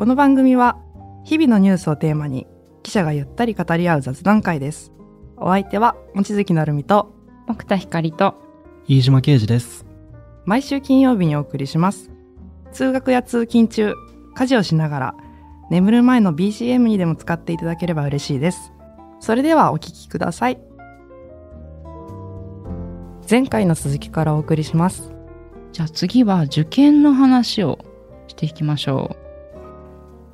この番組は日々のニュースをテーマに記者がゆったり語り合う雑談会です。お相手は望月成美と奥田光と飯島啓二です。毎週金曜日にお送りします。通学や通勤中、家事をしながら眠る前の BGM にでも使っていただければ嬉しいです。それではお聞きください。前回の続きからお送りします。じゃあ次は受験の話をしていきましょう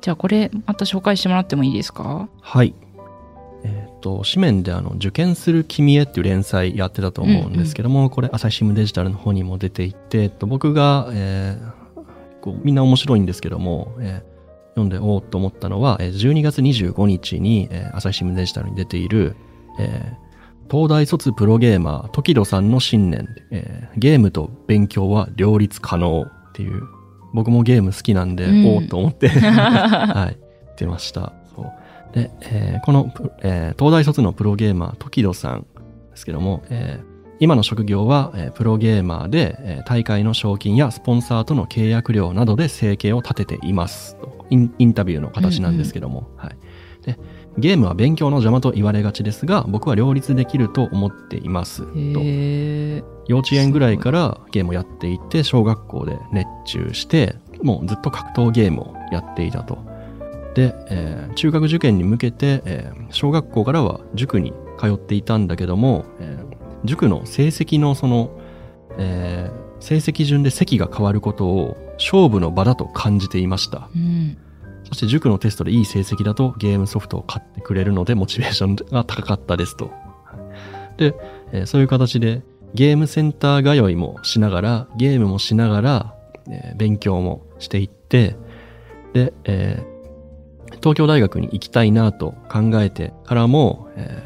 じゃあこれまた紹介してもらってもいいですか？はい。えっ、と、紙面であの、受験する君へっていう連載やってたと思うんですけども、これ朝日新聞デジタルの方にも出ていて、えっと、僕が、えーこうみんな面白いんですけども、えー読んでおおと思ったのは、えー12月25日に、えー朝日新聞デジタルに出ている、えー東大卒プロゲーマー、時戸さんの信念、えーゲームと勉強は両立可能っていう、僕もゲーム好きなんで、うん。おおと思って、はい、出ました。そう。で、えーこのプ、えー東大卒のプロゲーマー、時戸さんですけども、えー今の職業は、えープロゲーマーで、えー大会の賞金やスポンサーとの契約料などで生計を立てています。と。インインタビューの形なんですけども、はい。で、ゲームは勉強の邪魔と言われがちですが、僕は両立できると思っています。と幼稚園ぐらいからゲームをやっていて、小学校で熱中して、もうずっと格闘ゲームをやっていたと。で、えー中学受験に向けて、えー小学校からは塾に通っていたんだけども、えー塾の成績のその、えー成績順で席が変わることを勝負の場だと感じていました。うんそして塾のテストでいい成績だとゲームソフトを買ってくれるのでモチベーションが高かったですと。で、えそういう形でゲームセンター通いもしながら、ゲームもしながら、え勉強もしていって、で、えー東京大学に行きたいなと考えてからも、え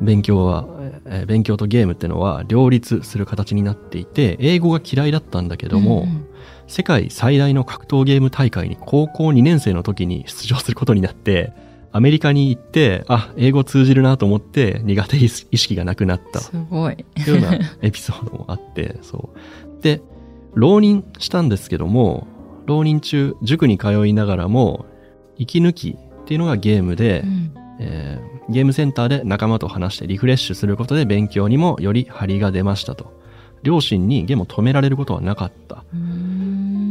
ー勉強は、えー勉強とゲームってのは両立する形になっていて、英語が嫌いだったんだけども、うん世界最大の格闘ゲーム大会に高校2年生の時に出場することになって、アメリカに行って、あ、英語通じるなと思って苦手意識がなくなったすごいというようなエピソードもあって、そう。で、浪人したんですけども、浪人中、塾に通いながらも、息抜きっていうのがゲームで、うんえーゲームセンターで仲間と話してリフレッシュすることで勉強にもより張りが出ましたと。両親にゲームを止められることはなかった。うーん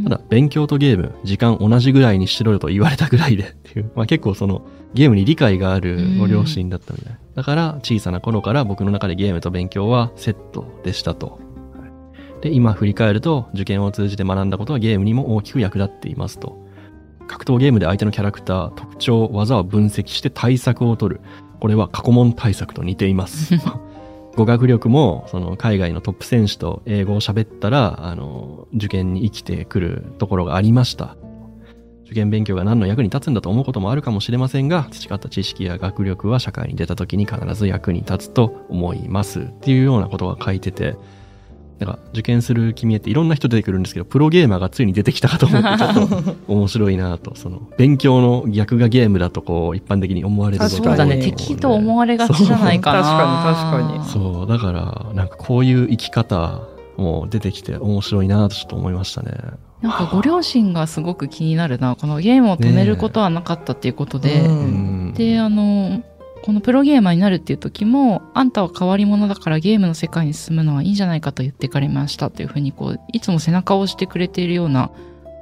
ただ、勉強とゲーム、時間同じぐらいにしろよと言われたぐらいでっていう、まあ結構その、ゲームに理解があるご両親だったみたい。だから、小さな頃から僕の中でゲームと勉強はセットでしたと。で、今振り返ると、受験を通じて学んだことはゲームにも大きく役立っていますと。格闘ゲームで相手のキャラクター、特徴、技を分析して対策を取る。これは過去問対策と似ています。語学力も、その海外のトップ選手と英語を喋ったら、あの、受験に生きてくるところがありました。受験勉強が何の役に立つんだと思うこともあるかもしれませんが、培った知識や学力は社会に出た時に必ず役に立つと思います。っていうようなことが書いてて、なんか受験する君へっていろんな人出てくるんですけど、プロゲーマーがついに出てきたかと思って、ちょっと面白いなと、その、勉強の逆がゲームだとこう、一般的に思われる確かに。そうだねうん敵と思われがちじゃないかな。そう確かに確かにそう、だから、なんかこういう生き方も出てきて面白いなとちょっと思いましたね。なんかご両親がすごく気になるな。このゲームを止めることはなかったっていうことで、うんうん。であのこのプロゲーマーになるっていう時もあんたは変わり者だからゲームの世界に進むのはいいんじゃないかと言ってかれましたっていうふうにこういつも背中を押してくれているような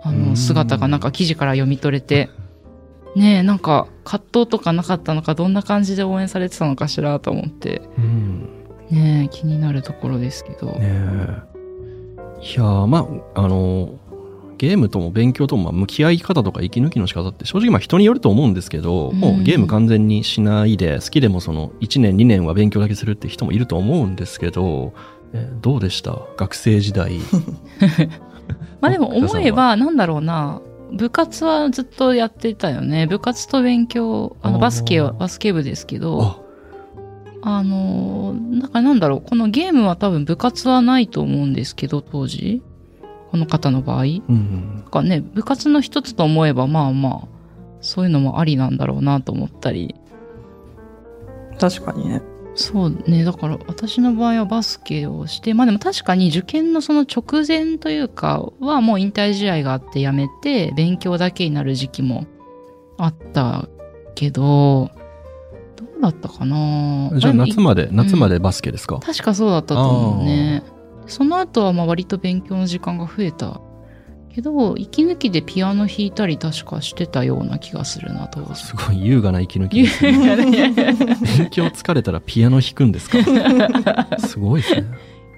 あうんの姿がなんか記事から読み取れてねえなんか葛藤とかなかったのかどんな感じで応援されてたのかしらと思ってうん。ねえ気になるところですけど、ねえ。いやーまああのゲームとも勉強ともまあ向き合い方とか息抜きの仕方って正直まあ人によると思うんですけど、うん。もうゲーム完全にしないで好きでもその1年2年は勉強だけするって人もいると思うんですけど、えどうでした？学生時代。まあでも思えばなんだろうな。部活はずっとやってたよね。部活と勉強あのバスケはバスケ部ですけどあ。あのー、だからなんだろう、このゲームは多分部活はないと思うんですけど、当時。この方の場合。うんうんなんかね、部活の一つと思えば、まあまあ、そういうのもありなんだろうなと思ったり。確かにね。そうねだから私の場合はバスケをしてまあでも確かに受験のその直前というかはもう引退試合があってやめて勉強だけになる時期もあったけどどうだったかなじゃあ夏まで、夏までバスケですか、確かそうだったと思うねその後はまあ割と勉強の時間が増えたけど息抜きでピアノ弾いたり確かしてたような気がするな当時すごい優雅な息抜きですね。勉強疲れたらピアノ弾くんですか？すごいですね。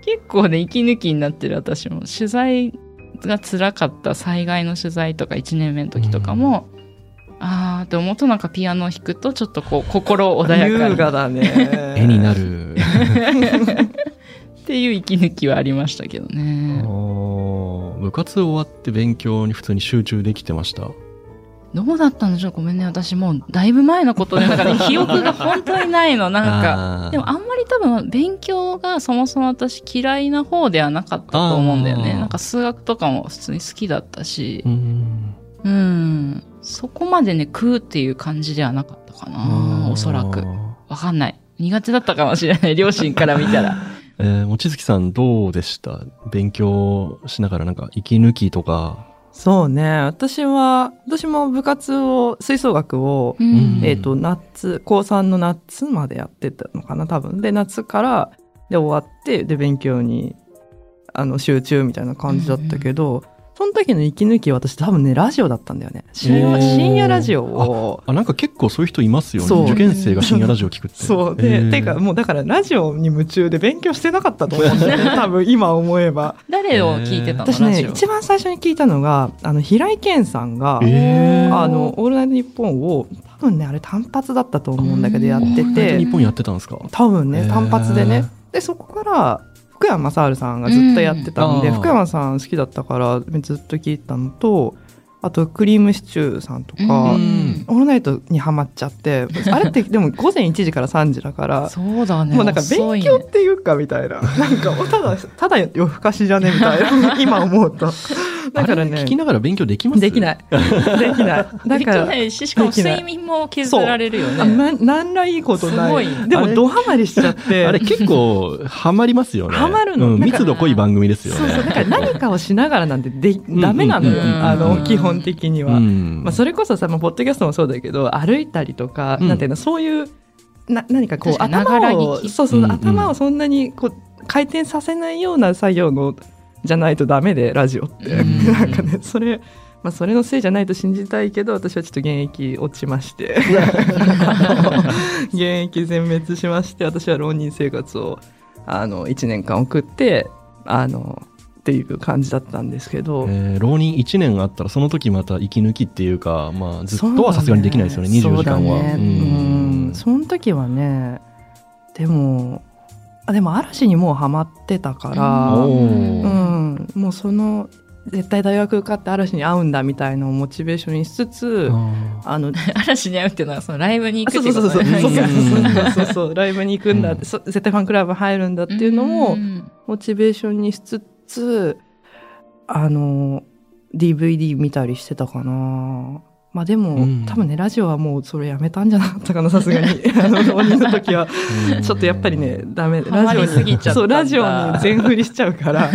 結構ね息抜きになってる私も取材が辛かった災害の取材とか1年目の時とかも、あーって思うとなんかピアノを弾くとちょっとこう心穏やかに優雅だね。絵になる。っていう息抜きはありましたけどね。部活終わって勉強に普通に集中できてました？どうだったんでしょう？ごめんね私もうだいぶ前のことでなんかね 記憶が本当にないのなんか。でもあんまり多分勉強がそもそも私嫌いな方ではなかったと思うんだよね。なんか数学とかも普通に好きだったし。うん。うん。そこまでね食うっていう感じではなかったかなおそらく。わかんない。苦手だったかもしれない両親から見たらえー、望月さんどうでした？勉強しながらなんか息抜きとか。そうね。私は、私も部活を、吹奏楽を、うんえっ、と、夏、高3の夏までやってたのかな、多分。で、夏から、で、終わって、で、勉強に、あの、集中みたいな感じだったけど、その時の息抜きは私多分ね、ラジオだったんだよね。深夜深夜ラジオを、あ、なんか結構そういう人いますよね。受験生が深夜ラジオ聞くって。そう。で、えーてか、もうだからラジオに夢中で勉強してなかったと思うんだよね。多分今思えば。誰を聞いてたの？私ね、一番最初に聞いたのが、あの、平井堅さんが、えーあの、オールナイトニッポンを、多分ね、あれ単発だったと思うんだけど、やってあ日て、本やってたんですか？多分ね、単発でね。で、そこから、福山雅治さんがずっとやってたんで、うん福山さん好きだったから、ずっと聞いたのと、あと、クリームシチューさんとか、うんオールナイトにハマっちゃって、あれって でも午前1時から3時だから、そうだねもうなんか勉強っていうかみたいな。なんか、ただ、ただ夜更かしじゃねみたいな。今思うと。だからね聞き、ながら勉強できます？できない。できない。だできから、ないししかも睡眠も削られるよあねななんらいいことない。すごいでも、ドハマりしちゃって。あれ結構ハマりますよね。ハマるの？密度濃い番組ですよね。そうそう。だから何かをしながらなんてで、んダメなのよ。うんあの、うん基本的には。うんまあ、それこそさ、まあ、ポッドキャストもそうだけど、歩いたりとか、うんなんていうの、そういう、な、何かこう、頭を、そうそう、うんうん頭をそんなに、こう、回転させないような作業の、じゃないとダメで、ラジオって。うん。なんかね、それ、まあ、それのせいじゃないと信じたいけど、私はちょっと現役落ちまして、現役全滅しまして、私は浪人生活を、あの、1年間送って、あの、っていう感じだったんですけど、えー浪人1年あったらその時また息抜きっていうか、まあ、ずっとはさすがにできないですよね24時間は。そね。うん。その時はねでもあでも嵐にもうハマってたから、おうーんもうその絶対大学受かって嵐に会うんだみたいのをモチベーションにしつつ、ああの 嵐に会うっていうのはそのライブに行くそうってそうそう。そうそうそうそう。そうライブに行くんだって、そ絶対ファンクラブ入るんだっていうのもんモチベーションにしつつあの DVD 見たりしてたかなまあでも、うん多分ねラジオはもうそれやめたんじゃなかったかなさすがに あの浪人の時はーちょっとやっぱりね、ダメ。ハマりすぎちゃったんだそう、ラジオに全振りしちゃうから、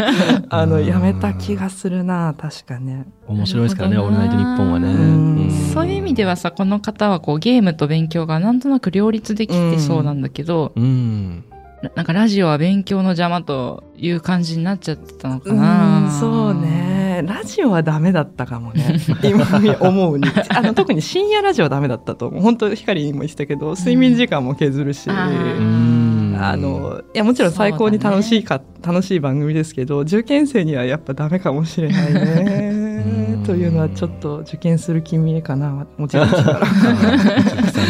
あの、うんやめた気がするな、確かね。面白いですからね、オールナイトニッポンはね。うんそういう意味ではさこの方はこうゲームと勉強がなんとなく両立できてそうなんだけど、うん。ななんかラジオは勉強の邪魔という感じになっちゃってたのかうな。ん、そうね。ラジオはダメだったかもね。今思うに。あの、特に深夜ラジオはダメだったと思う。本当光にも言ってたけど、睡眠時間も削るし。あうーんあの、いや、もちろん最高に楽しいか、楽しい番組ですけど、受験生にはやっぱダメかもしれないね。というのはちょっと受験する君へかな、もちろん。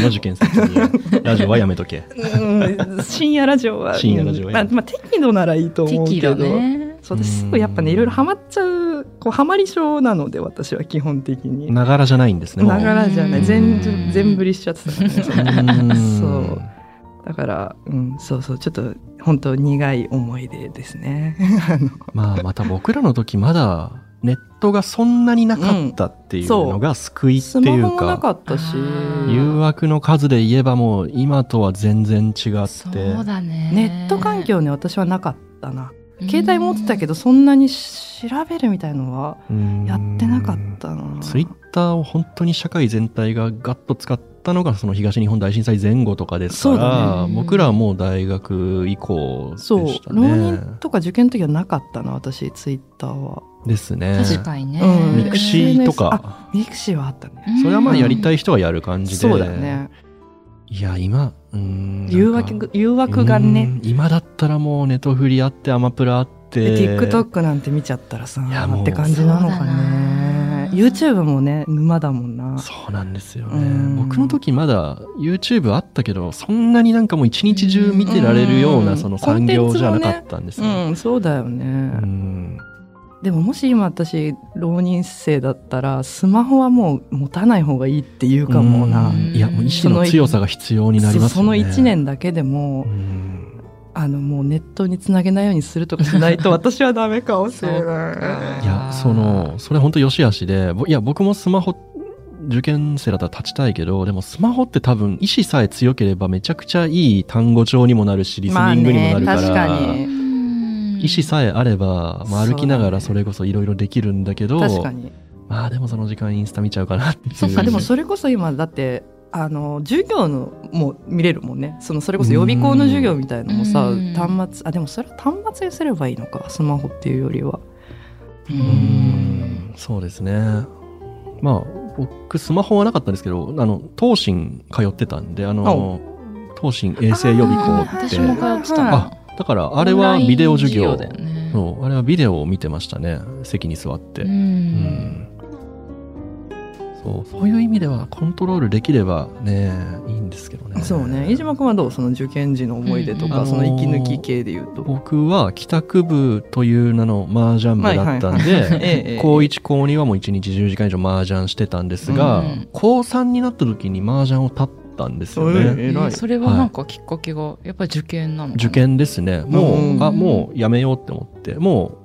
の受験生にラジオはやめとけ。うん深夜ラジオは。深夜ラジオはまあ、まあ、適度ならいいと思うけど。適度ね。そうですぐやっぱね、いろいろハマっちゃう、こう、ハマり症なので、私は基本的に。ながらじゃないんですね。ながらじゃない。うん全、全振りしちゃってたからね。うんそうだから、うん、そうそう、ちょっと、本当苦い思い出ですね。まあ、また僕らの時まだ、ネットがそんなになかったっていうのが救いってスマいうホもなか、かったし誘惑の数で言えばもう今とは全然違って。そうだねネット環境ね私はなかったな携帯持ってたけどそんなに調べるみたいのはやってなかったな。ツイッターを本当に社会全体がガッと使ったのがその東日本大震災前後とかですかそうだら、ね。僕らはもう大学以降でそうした浪ね。人とか受験の時はなかったな私ツイッターは。ですね。確かにね、うん。ミクシーとか、ミクシーはあったね。それはまあやりたいい人がやる感じで。そうだよねいや、今、うーん。誘惑誘惑がねうん今だったらもうネトフリあってアマプラあって。で TikTok なんて見ちゃったらさって感じなのかね YouTube もね沼だもんなそうなんですよね。うん僕の時まだ YouTube あったけど、そんなになんかもう一日中見てられるよううなんその産業じゃなかったんですよ。うんそうだよね、うんでももし今私浪人生だったらスマホはもう持たない方がいいって言うかもな、うん。いや、もう意志の強さが必要になりますそそのよね。1年だけでも、うん。あのもうネットにつなげないようにするとかしないと 私はダメかもしれない。かいや、その、それ本当良し悪しで、ぼいや、僕もスマホ、受験生だったら立ちたいけど、でもスマホって多分意志さえ強ければめちゃくちゃいい単語帳にもなるし、リスニングにもなるから、まあね確かに意思さえあれば、まあ、歩きながらそれこそいろいろできるんだけど、確かに。まあでもその時間インスタ見ちゃうかなっていう。そっかでもそれこそ今だってあの授業のも見れるもんね。そのそれこそ予備校の授業みたいのもさうん。端末あでもそれは端末にすればいいのかスマホっていうよりは。うん。そうですね。まあ、僕、スマホはなかったんですけど、あの、東進通ってたんで、あの、東進衛生予備校あって。私、も通ってた。なあだからあれはビデオ授業。ねそう、あれはビデオを見てましたね。席に座って。ううん。んそう、そういう意味ではコントロールできればね、いいんですけどね。そうね。飯島君はどう？その受験時の思い出とか、うん。その息抜き系でいうと、僕は帰宅部という名の麻雀部だったんはいはいはい。えで、え高1高2はもう1日10時間以上麻雀してたんですが、うん。高3になった時に麻雀を立ったんですよね。え偉い。それはなんかきっかけがやっぱり受験なの？かな受験ですね。もう、うんあ、もうやめようって思って、もう、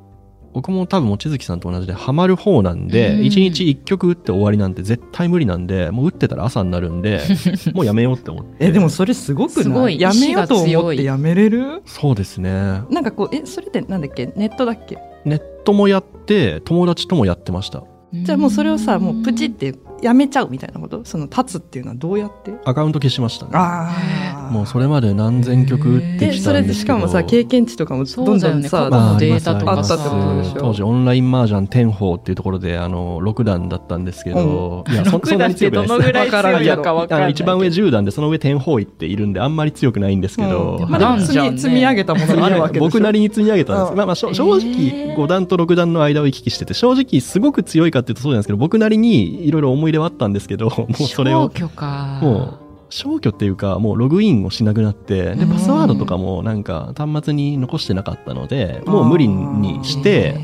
僕も多分望月さんと同じでハマる方なんで、うん。1日1曲打って終わりなんて絶対無理なんで、もう打ってたら朝になるんで、もうやめようって思って。えでもそれすごくすごない。いやめようと思ってやめれる？そうですね。なんかこうえそれってなんだっけ？ネットだっけ？ネットもやって、友達ともやってました。じゃあもうそれをさもうプチってやめちゃうみたいなこと？その立つっていうのはどうやって？アカウント消しましたね。あもうそれまで何千曲打ってできそれでしたんですけど。かもさ経験値とかもそうどんどんさ去のデータとかさ。あったってことでしょ？当時オンライン麻雀天宝っていうところであの6段だったんですけど、いやそそんなに強くないですどのぐらい強いのかわかんないあの一番上10段でその上天宝行っているんであんまり強くないんですけど、うん。まあでも積み積み上げたものがあるわけで僕なりに積み上げたんです、うん。まあまあ正え直ー5段と6段の間を行き来してて正直すごく強いかっていうとそうなんですけど僕なりにいろいろ思い出はあったんですけど もうそれを。消去か。もう消去っていうかもうログインをしなくなってでうん。パスワードとかもなんか端末に残してなかったのでもう無理にして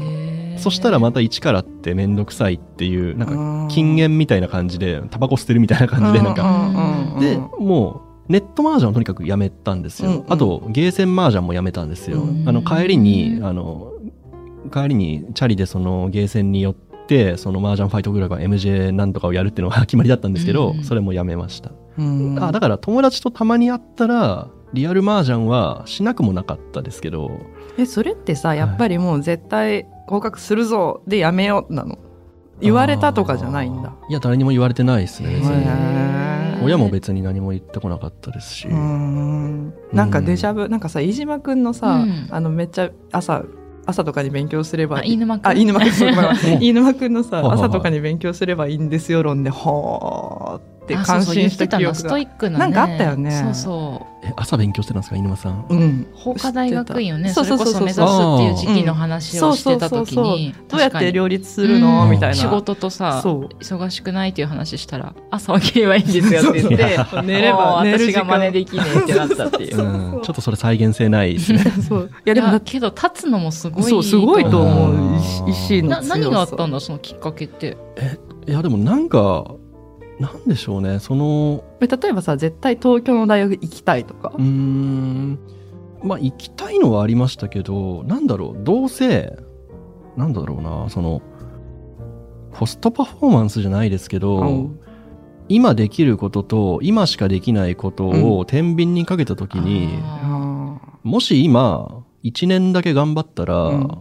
そしたらまた一からってめんどくさいっていうなんか禁煙みたいな感じでタバコ捨てるみたいな感じでなんか。かでもうネット麻雀をとにかくやめたんですよ、うんうん。あとゲーセン麻雀もやめたんですよ、うんあの帰りにあの帰りにチャリでそのゲーセンに寄ってその麻雀ファイトグラブ MJ なんとかをやるっていうのが 決まりだったんですけど、うんそれもやめました、うん。あだから友達とたまに会ったらリアル麻雀はしなくもなかったですけど。えそれってさやっぱりもう絶対合格するぞでやめようなの？言われたとかじゃないんだ。いや誰にも言われてないですね親も別に何も言ってこなかったですし、ん。なんかデジャブ、なんかさ飯島くんのさ、うん。あのめっちゃ朝朝とかに勉強すればあ飯沼君あ飯沼くん。そうごめんごめ ん。飯沼くんのさ朝とかに勉強すればいいんですよ論で。ほーってあ感心してた記憶が。ストイックなね。なんかあったよね。そうそう。え朝勉強してたんですか犬間さん。うん。法科大学院をねそれそうそうそうこそ目指すっていう時期の話をしてた時にどうやって両立するの？うん。みたいな。仕事とさ忙しくないっていう話したら朝起きればいいんですよって言って そう寝れば私が真似できねえってなったっていう。うん、ちょっとそれ再現性ないですね。そう。いやでもけど立つのもすごいそうすごいと思う。うん意志のな強さ。何があったんだそのきっかけって？いやでもなんかなんでしょうねその例えばさ絶対東京の大学行きたいとか。うーん。まあ行きたいのはありましたけどなんだろうどうせなんだろうなそのコストパフォーマンスじゃないですけど、うん。今できることと今しかできないことを天秤にかけた時に、あもし今1年だけ頑張ったら、うん。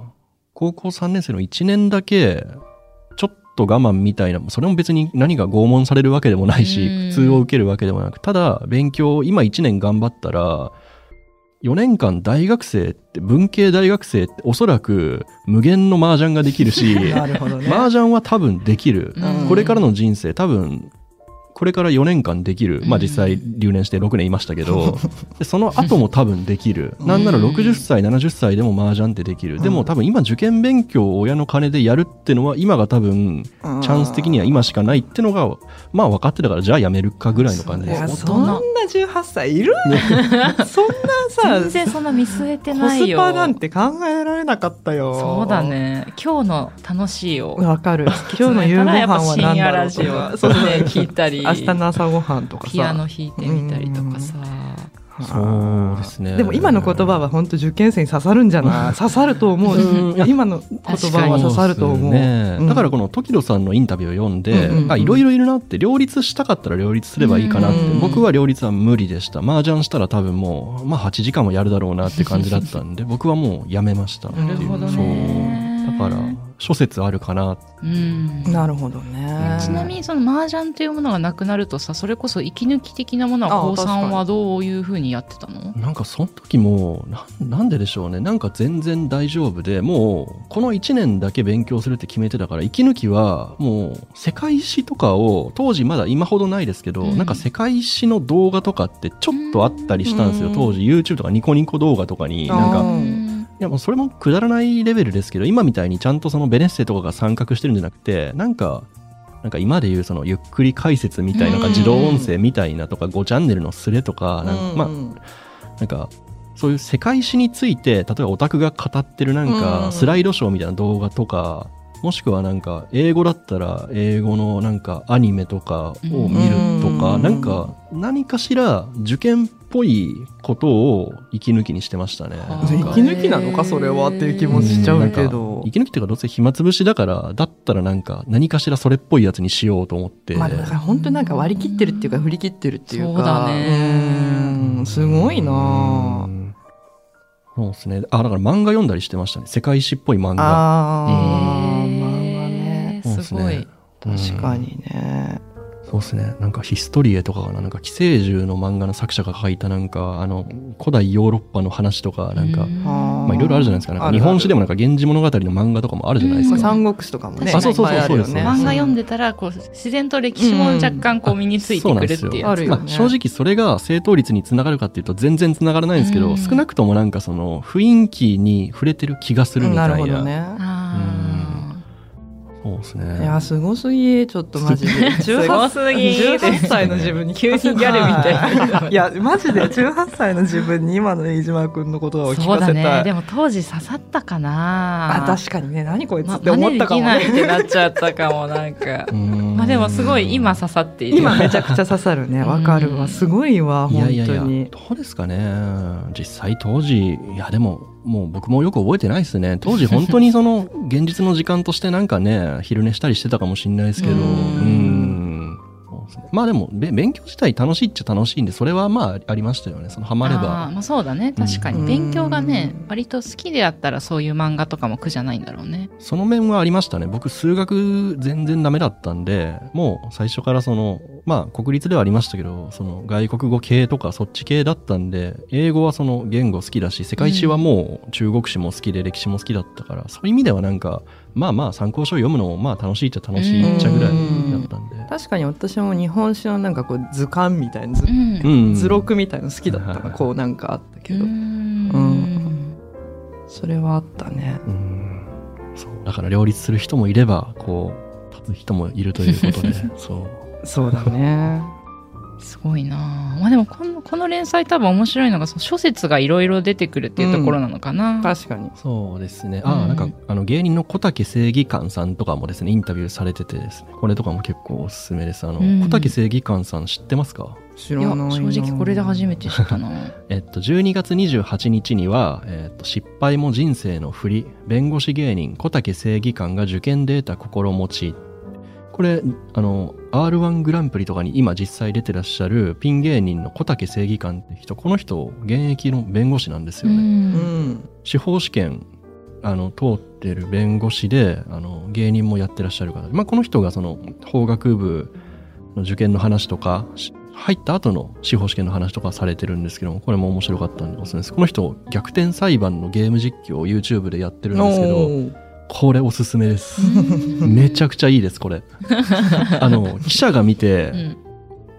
高校3年生の1年だけと我慢みたいなそれも別に何が拷問されるわけでもないしうん。苦痛を受けるわけでもなくただ勉強を今1年頑張ったら4年間大学生って文系大学生っておそらく無限の麻雀ができるし なるほどね。麻雀は多分できる、うん。これからの人生多分これから4年間できる、まあ実際留年して6年いましたけど、でその後も多分できる。なんなら60歳、70歳でも麻雀ってできる。でも多分今受験勉強を親の金でやるってのは今が多分チャンス的には今しかないってのが、まあ分かってたからじゃあやめるかぐらいの感じ。です。そんな。18歳いる？そんなさ全然そんな見据えてコないよ。スパなんて考えられなかったよ。そうだね。今日の楽しいをわかる。今日の夕ご飯は深何だろ夜ラジうとかオそうね聞いたり明日の朝ごはんとかさ。ピアノ弾いてみたりとかさ。そうですね。でも今の言葉は本当受験生に刺さるんじゃない？刺さると思う。うん。今の言葉は刺さると思う。ね。うん。だからこの時戸さんのインタビューを読んで、うんうんうん。あいろいろいるなって両立したかったら両立すればいいかなって、うん僕は両立は無理でした。麻雀したら多分もう、まあ、8時間もやるだろうなって感じだったんで 僕はもうやめましたっていう。なるほどね。そう。だから諸説あるかな。うん。なるほどね。ちなみにその麻雀というものがなくなるとさそれこそ息抜き的なものはあ高確かに3はどういうふうにやってたの？なんかその時もなんなんででしょうね。なんか全然大丈夫でもうこの1年だけ勉強するって決めてたから息抜きはもう世界史とかを当時まだ今ほどないですけど、うん。なんか世界史の動画とかってちょっとあったりしたんですよ、うん。当時 YouTube とかニコニコ動画とかに。なんかいやもうそれもくだらないレベルですけど今みたいにちゃんとそのベネッセとかが参画してるんじゃなくてなんかなんか今でいうそのゆっくり解説みたいなかうん自動音声みたいなとか5チャンネルのスレとかなんかまあうんなんかそういう世界史について例えばオタクが語ってるなんうん。かスライドショーみたいな動画とかもしくはなんか英語だったら英語のなんかアニメとかを見るとかうん。なんか何かしら受験っぽいことを息抜きにしてましたね。息抜きなのか？それはっていう気もしちゃうけど。息抜きっていうかどうせ暇つぶしだからだったらなんか何かしらそれっぽいやつにしようと思って、まあでもだから本当なんか割り切ってるっていうか振り切ってるっていうか。そうだね。うんすごいな。そうですね。あだから漫画読んだりしてましたね。世界史っぽい漫画。ああまあね。ーすごい。うん確かにねそうですね。なんかヒストリエとかかな。なんか寄生獣の漫画の作者が書いたなんかあの古代ヨーロッパの話とかなんか、うん。まあいろいろあるじゃないですか。なんか日本史でもなんか源氏物語の漫画とかもあるじゃないですか、うん三国志とかもねあそうそうそうそうです。漫画読んでたらこう自然と歴史も若干こう身についてくるっていうあるよ。ねまあ、正直それが正答率につながるかっていうと全然つながらないんですけど、うん。少なくともなんかその雰囲気に触れてる気がするみたいななるほどね。あそうですいねやすごすぎちょっとマジで。すごすぎ18歳の自分に急にギャルみたいな。いやマジで。18歳の自分に今の飯島君の言葉をーそうだ聞かせた。いね。でも当時刺さったかな。あ確かにね。何こいつまって思ったかも真似できないねってなっちゃったかもなんか。ま まあでもすごい今刺さっている。今めちゃくちゃ刺さるね。わかるうんわ。すごいわ本当いやいや。いやに。どうですかね。実際当時いやでももう僕もよく覚えてないですね。当時本当にその現実の時間としてなんかね昼寝したりしてたかもしれないですけど。う うんまあでもべ勉強自体楽しいっちゃ楽しいんでそれはまあありましたよね。そのハマれば。まあそうだね。確かに、うん。勉強がね割と好きであったらそういう漫画とかも苦じゃないんだろうね。その面はありましたね。僕数学全然ダメだったんでもう最初からそのまあ国立ではありましたけどその外国語系とかそっち系だったんで英語はその言語好きだし世界史はもう中国史も好きで歴史も好きだったから、そういう意味ではなんかまあまあ参考書を読むのもまあ楽しいっちゃ楽しいっちゃぐらいだったんで。確かに私も日本史のなんかこう図鑑みたいな図,、図録みたいなの好きだったはいはいはいなこうなんかあったけど、うん。うん。それはあったね。うん。そう。だから両立する人もいればこう立つ人もいるということで。そう。そうだねすごいな。あまあでもこのこの連載多分面白いのがその諸説がいろいろ出てくるっていうところなのかな、確かに。そうですね。ああ、うんなんか、あの、芸人の小竹正義感さんとかもですね、インタビューされててですね、これとかも結構おすすめです。あの、うん。小竹正義感さん知ってますか？知らないな正直これで初めて知ったな。えっと、12月28日には、えっと、失敗も人生の振り、弁護士芸人小竹正義感が受験データ心持ち、これ、あの、R1 グランプリとかに今実際出てらっしゃるピン芸人の小竹正義感って人、この人、現役の弁護士なんですよね。ううんん司法試験、あの、通ってる弁護士で、あの、芸人もやってらっしゃる方で。まあ、この人がその、法学部の受験の話とか、し入った後の司法試験の話とかされてるんですけども、これも面白かったんでおすすめです。この人、逆転裁判のゲーム実況を YouTube でやってるんですけど、これおすすめです。めちゃくちゃいいです、これ。あの、記者が見て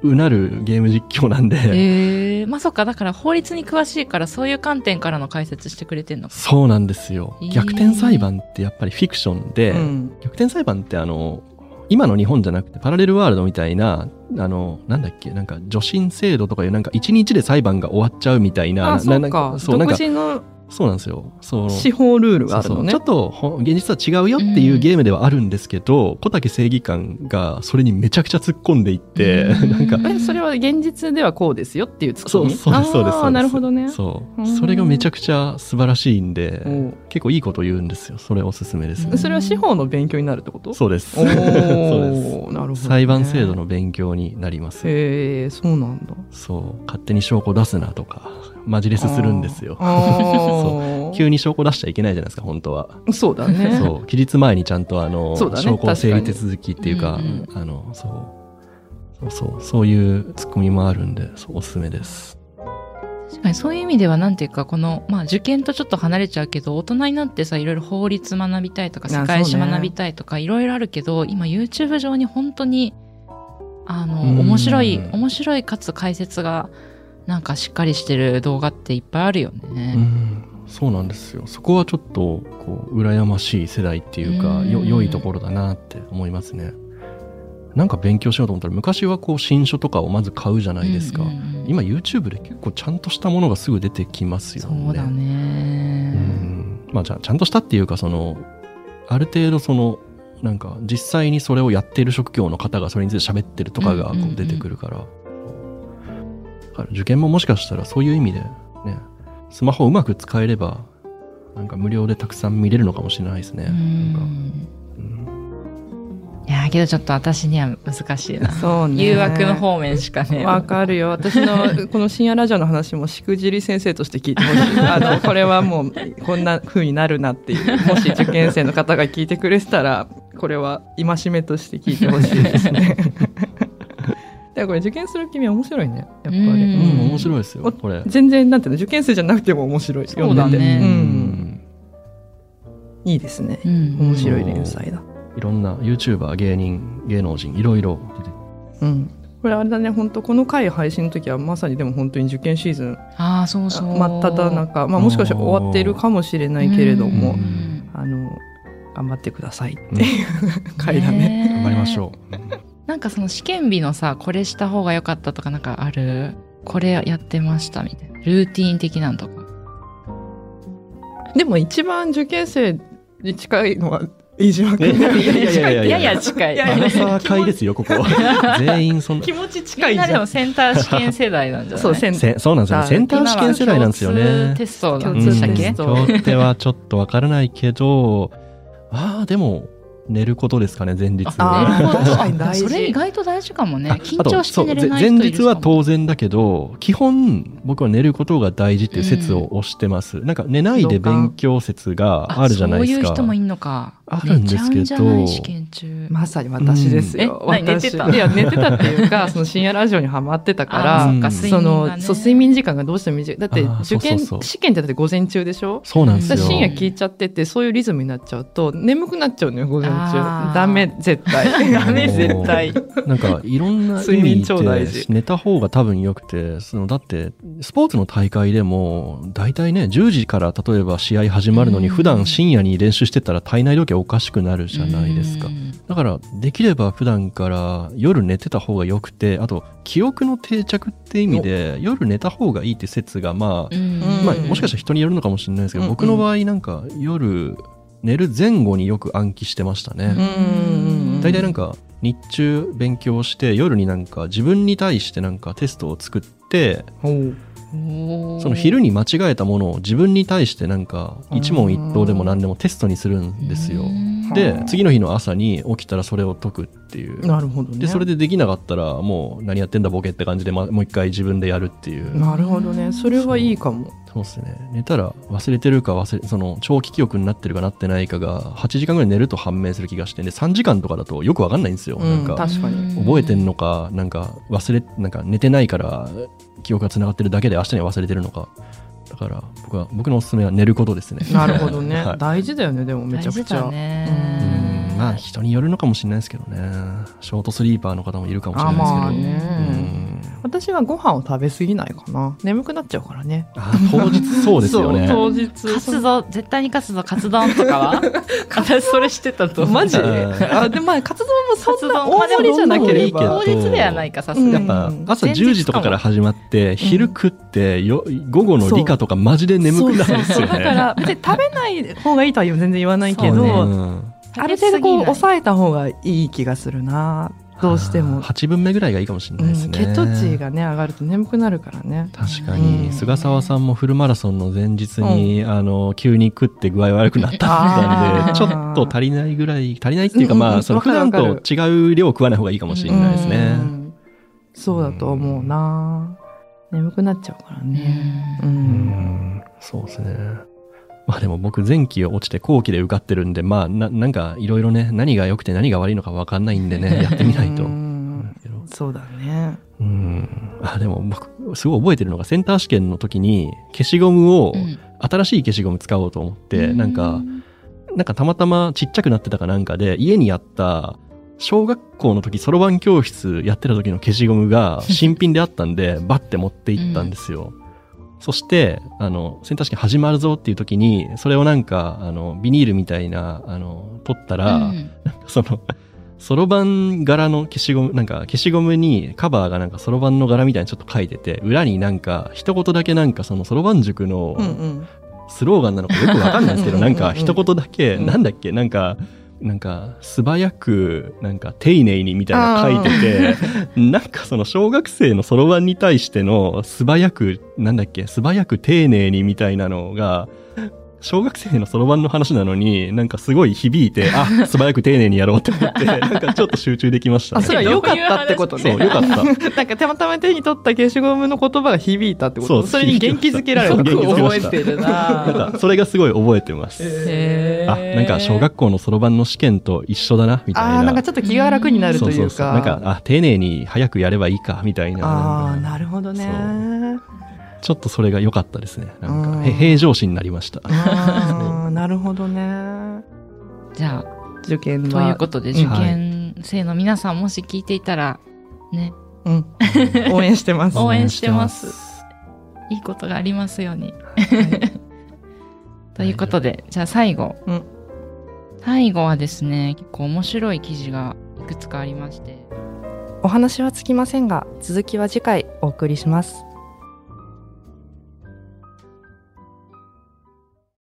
う、なるゲーム実況なんで、ええまあそっか、だから法律に詳しいからそういう観点からの解説してくれてんのか。そうなんですよえ。ー逆転裁判ってやっぱりフィクションで、うん逆転裁判ってあの、今の日本じゃなくてパラレルワールドみたいな、あの、なんだっけ、なんか助審制度とかいうなんか一日で裁判が終わっちゃうみたいな、あ、そななんうか。そう、なんか、独自のそうなんですよ。そう。司法ルールがあるのねちょっ。とほ現実は違うよっていうゲームではあるんですけど、小竹正義感がそれにめちゃくちゃ突っ込んでいって、うんなんか、え、それは現実ではこうですよっていうツッコミそうそうですそうですあなるほどね。そうう。んそれがめちゃくちゃ素晴らしいんで、おう結構いいこと言うんですよ。それおすすめです。うんそれは司法の勉強になるってこと？そうです。お そうです。ーなるほどね。裁判制度の勉強になります。へえ、そうなんだ。そう。勝手に証拠出すなとか、マジレスするんですよ。あそー急に証拠出しちゃいけないじゃないですか、本当は。そうだね。そう。期日前にちゃんとあの、ね証拠整理手続きっていうか、あの、そう。そうそう。そういうツッコミもあるんで、おすすめです。確かにそういう意味ではなんていうか、この、まあ受験とちょっと離れちゃうけど、大人になってさ、いろいろ法律学びたいとか、あ世界史学びたいとか、いろいろあるけど、今 YouTube 上に本当に、あの、うん面白い、面白いかつ解説が、なんかしっかりしてる動画っていっぱいあるようね。ん。そうなんですよ。そこはちょっと、こう、羨ましい世代っていうか、うんよ、良いところだなって思いますね。なんか勉強しようと思ったら、昔はこう、新書とかをまず買うじゃないですか。うんうんうん今 YouTube で結構ちゃんとしたものがすぐ出てきますよね。そうだうね。んまあじゃあちゃんとしたっていうかそのある程度そのなんか実際にそれをやっている職業の方がそれについて喋ってるとかがこうんうんうんう出てくるから,、だから受験ももしかしたらそういう意味でねスマホをうまく使えればなんか無料でたくさん見れるのかもしれないですね。うなんかんうんいやーけどちょっと私には難しいな。そうね。誘惑の方面しかね。わかるよ。私の この深夜ラジオの話もしくじり先生として聞いてほしい。あの、これはもうこんな風になるなっていう。もし受験生の方が聞いてくれてたら、これは戒めとして聞いてほしいですね。でもこれ受験する君は面白いね。やっぱり。うんうん、面白いですよこれ。全然、なんていうの、受験生じゃなくても面白い。そうだねううん。んいいですね。うん面白い連載だ。いろんな YouTuber 芸人芸能人いろいろ出てうん。これあれだね、本当この回配信の時はまさにでも本当に受験シーズンああ、そうそう。真っ只中、まあもしかしたら終わっているかもしれないけれども、うんあの、頑張ってくださいっていう 回だね。ね頑張りましょう。なんかその試験日のさ、これした方が良かったとかなんかある？これやってましたみたいな。ルーティーン的なんとか。でも一番受験生に近いのは飯島え君いやいやいやいやいややや近い。いやいやアナ会ですよ、ここ。全員そんな。気持ち近いじゃんみんなでも。センター試験世代なんじゃないそう、センせそうなんですよね。センター試験世代なんですよね通。テストなん共でしたっけ通テスト今日ってはちょっとわからないけど、ああ、でも、寝ることですかね、前日。あーなるほど確かに大事それ意外と大事かもね。あ緊張して寝れない前日は当然だけど、基本僕は寝ることが大事っていう説を推してます。なんか寝ないで勉強説があるじゃないですか。そういう人もいんのか。あるんですけど。まさに私ですよ。うんた私いや、寝てたっていうか、その深夜ラジオにハマってたかあら、うんその、そう、睡眠時間がどうしても短い。だって受験試験ってだって午前中でしょ？そうなんですよ。深夜聞いちゃってて、そういうリズムになっちゃうと、眠くなっちゃうのよ、午前中。ダメ、絶対。ダメ、絶対。なんかいろんな意睡眠味超大 事で寝た方が多分良くて、そのだってスポーツの大会でも大体ね、10時から例えば試合始まるのにうん普段深夜に練習してたら体内時計おかしくなるじゃないですか。う。ん。だからできれば普段から夜寝てた方が良くて、あと記憶の定着って意味で夜寝た方がいいって説がまあ、うん。まあもしかしたら人によるのかもしれないですけど、うん。僕の場合なんか夜寝る前後によく暗記してましたね。うん。大体なんか日中勉強して夜になんか自分に対してなんかテストを作ってその昼に間違えたものを自分に対してなんか一問一答でも何でもテストにするんですよう。んで、次の日の朝に起きたらそれを解くっていう。なるほどね。で、それでできなかったら、もう何やってんだボケって感じで、ま、もう一回自分でやるっていう。なるほどね。それはいいかも。そうですね。寝たら忘れてるか忘れ、その長期記憶になってるかなってないかが、8時間ぐらい寝ると判明する気がして、で、3時間とかだとよくわかんないんですよ。うんなんか、確かに覚えてんのか、なんか忘れ、なんか寝てないから記憶がつながってるだけで明日には忘れてるのか。だから僕は、僕のおすすめは寝ることですね。なるほどね。はい大事だよね、でもめちゃくちゃ。大事だねうんまあ人によるのかもしれないですけどね。ショートスリーパーの方もいるかもしれないですけど。あまあねうん私はご飯を食べ過ぎないかな。眠くなっちゃうからね。あ当日そうですよね。当日。カツ丼絶対にカツ丼カツ丼とかは？私それしてたと思うマジ？うんあ、で、まあ、カツ丼もそんなカツ丼大盛りじゃなければ。当日ではないかさすがにやっぱうん朝前日10時とかから始まって、昼食ってよ、午後の理科とかマジで眠くなるんですよね。だから、別に食べない方がいいとは全然言わないけど、ねうんある程度こう抑えた方がいい気がするな。どうしても。8分目ぐらいがいいかもしれうないですね。ん血糖値がね、上がると眠くなるからね。確かうんに、菅沢さんもフルマラソンの前日に、あの、急に食って具合悪くなったんで、あーちょっと足りないぐらい、足りないっていうか、うんうんまあ、その普段と違う量食わない方がいいかもしれないですね。うんそうだと思うな。眠くなっちゃうからね。う。うんん、そうですね。まあでも僕前期落ちて後期で受かってるんで、まあな、なんかいろいろね、何が良くて何が悪いのか分かんないんでね、やってみないと。ううんんそうだね。うん。あ、でも僕、すごい覚えてるのが、センター試験の時に消しゴムを、うん新しい消しゴム使おうと思って、なんか、なんかたまたまちっちゃくなってたかなんかで、家にあった、小学校の時、そろばん教室やってた時の消しゴムが新品であったんで、バッて持って行ったんですよ。そして、あの、センター試験始まるぞっていう時に、それをなんか、あの、ビニールみたいな、あの、取ったら、うんその、そろばん柄の消しゴム、なんか消しゴムにカバーがなんかそろばんの柄みたいにちょっと書いてて、裏になんか一言だけなんかそのそろばん塾の。スローガンなのかよくわかんないんですけど、うんなんか一言だけ、うんなんだっけ、なんか、なんか素早く、なんか丁寧にみたいなの書いてて、なんかその小学生のそろばんに対しての素早く、なんだっけ、素早く丁寧にみたいなのが、小学生のそろばんの話なのに、なんかすごい響いて、あ、素早く丁寧にやろうって思って、なんかちょっと集中できましたあ、ね。それは良かったってことね。そう、よかった。なんかたまたま手に取った消しゴムの言葉が響いたってことそうそれに元気づけられたそう元気づけました覚えてるなんなか、それがすごい覚えてます。へーあ、なんか小学校のそろばんの試験と一緒だな、みたいな。あなんかちょっと気が楽になるというそうそうそうか。なんか、あ、丁寧に早くやればいいか、みたいな。ああ、なるほどね。ちょっとそれが良かったですね。なんか、うんへ平常心になりました。ああ、なるほどね。じゃ受験は？あということでうん受験生の皆さんもし聞いていたらねうん。応援してます。応援してますいいことがありますように ということでじゃあ最後、うん最後はですね結構面白い記事がいくつかありましてお話はつきませんが、続きは次回お送りします。